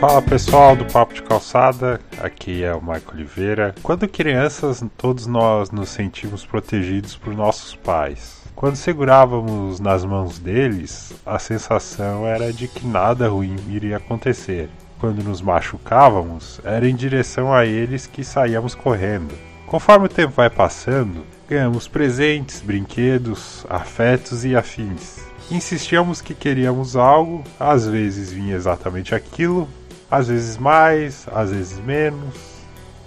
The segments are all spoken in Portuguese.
Fala pessoal do Papo de Calçada, aqui é o Marco Oliveira. Quando crianças, todos nós nos sentimos protegidos por nossos pais. Quando segurávamos nas mãos deles, a sensação era de que nada ruim iria acontecer. Quando nos machucávamos, era em direção a eles que saíamos correndo. Conforme o tempo vai passando, ganhamos presentes, brinquedos, afetos e afins. Insistíamos que queríamos algo, às vezes vinha exatamente aquilo, às vezes mais, às vezes menos,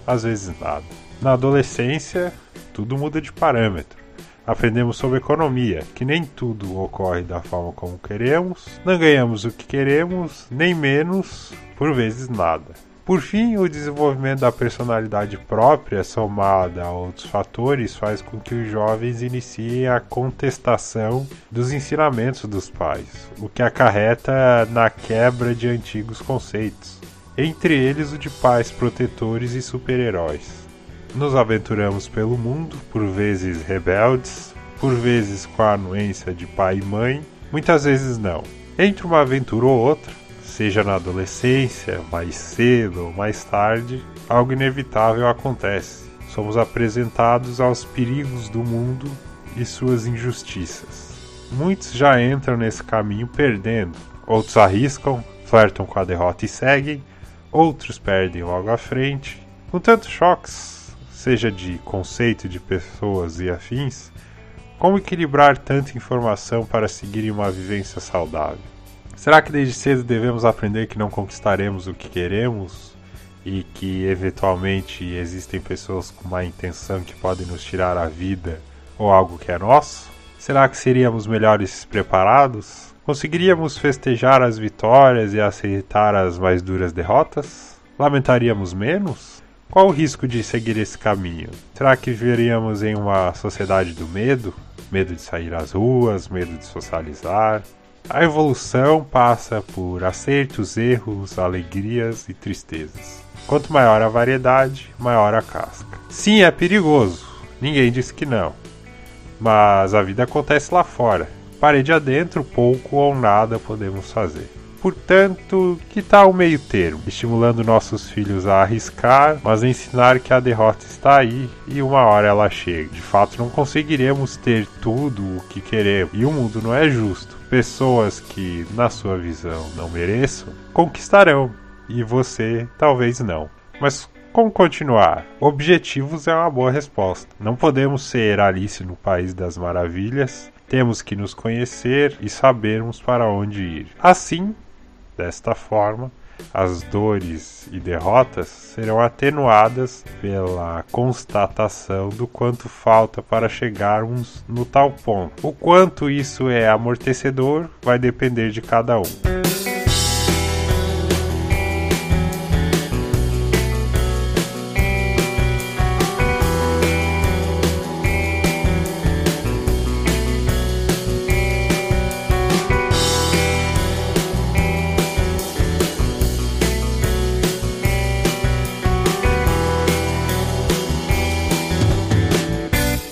às vezes nada. Na adolescência, tudo muda de parâmetro. Aprendemos sobre economia, que nem tudo ocorre da forma como queremos, não ganhamos o que queremos, nem menos, por vezes nada. Por fim, o desenvolvimento da personalidade própria, somada a outros fatores, faz com que os jovens iniciem a contestação dos ensinamentos dos pais, o que acarreta na quebra de antigos conceitos, entre eles o de pais protetores e super-heróis. Nos aventuramos pelo mundo, por vezes rebeldes, por vezes com a anuência de pai e mãe, muitas vezes não. Entre uma aventura ou outra, seja na adolescência, mais cedo ou mais tarde, algo inevitável acontece. Somos apresentados aos perigos do mundo e suas injustiças. Muitos já entram nesse caminho perdendo, outros arriscam, flertam com a derrota e seguem, outros perdem logo à frente. Com tantos choques, seja de conceito de pessoas e afins, como equilibrar tanta informação para seguir uma vivência saudável? Será que desde cedo devemos aprender que não conquistaremos o que queremos e que eventualmente existem pessoas com má intenção que podem nos tirar a vida ou algo que é nosso? Será que seríamos melhores preparados? Conseguiríamos festejar as vitórias e aceitar as mais duras derrotas? Lamentaríamos menos? Qual o risco de seguir esse caminho? Será que viveríamos em uma sociedade do medo? Medo de sair às ruas, medo de socializar, a evolução passa por acertos, erros, alegrias e tristezas. Quanto maior a variedade, maior a casca. Sim, é perigoso, ninguém diz que não. Mas a vida acontece lá fora. Parede adentro, pouco ou nada podemos fazer. Portanto, que tal o meio termo? Estimulando nossos filhos a arriscar, mas ensinar que a derrota está aí e uma hora ela chega. De fato, não conseguiremos ter tudo o que queremos e o mundo não é justo. Pessoas que, na sua visão, não mereçam, conquistarão e você talvez não. Mas como continuar? Objetivos é uma boa resposta. Não podemos ser Alice no País das Maravilhas. Temos que nos conhecer e sabermos para onde ir. Assim, Desta forma, as dores e derrotas serão atenuadas pela constatação do quanto falta para chegarmos no tal ponto. O quanto isso é amortecedor vai depender de cada um.